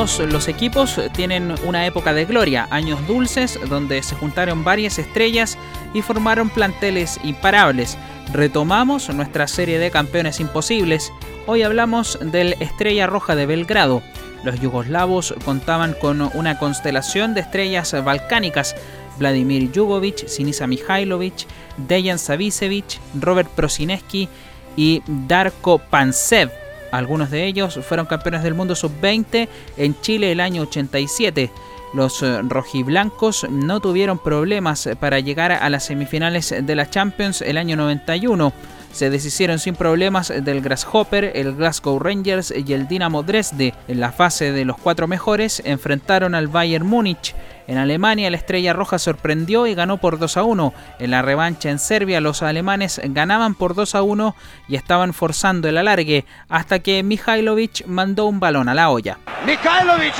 Los equipos tienen una época de gloria, años dulces donde se juntaron varias estrellas y formaron planteles imparables. Retomamos nuestra serie de campeones imposibles. Hoy hablamos del Estrella Roja de Belgrado. Los yugoslavos contaban con una constelación de estrellas balcánicas. Vladimir Jugovic, Sinisa Mihailovic, Dejan Savicevic, Robert Prosineski y Darko Pansev algunos de ellos fueron campeones del mundo sub-20 en Chile el año 87. Los eh, rojiblancos no tuvieron problemas para llegar a las semifinales de la Champions el año 91 se deshicieron sin problemas del Grasshopper, el Glasgow Rangers y el Dinamo Dresde. En la fase de los cuatro mejores enfrentaron al Bayern Múnich. En Alemania la Estrella Roja sorprendió y ganó por 2 a 1. En la revancha en Serbia los alemanes ganaban por 2 a 1 y estaban forzando el alargue hasta que Mihailovic mandó un balón a la olla. Mihailovic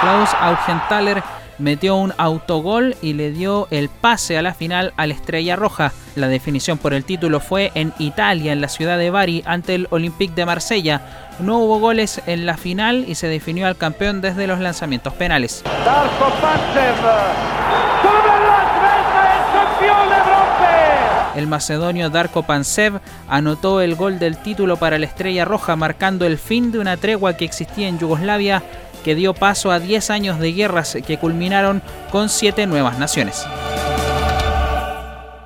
Klaus Augenthaler metió un autogol y le dio el pase a la final a la Estrella Roja. La definición por el título fue en Italia, en la ciudad de Bari, ante el Olympique de Marsella. No hubo goles en la final y se definió al campeón desde los lanzamientos penales. El macedonio Darko Pansev anotó el gol del título para la Estrella Roja, marcando el fin de una tregua que existía en Yugoslavia que dio paso a 10 años de guerras que culminaron con 7 nuevas naciones.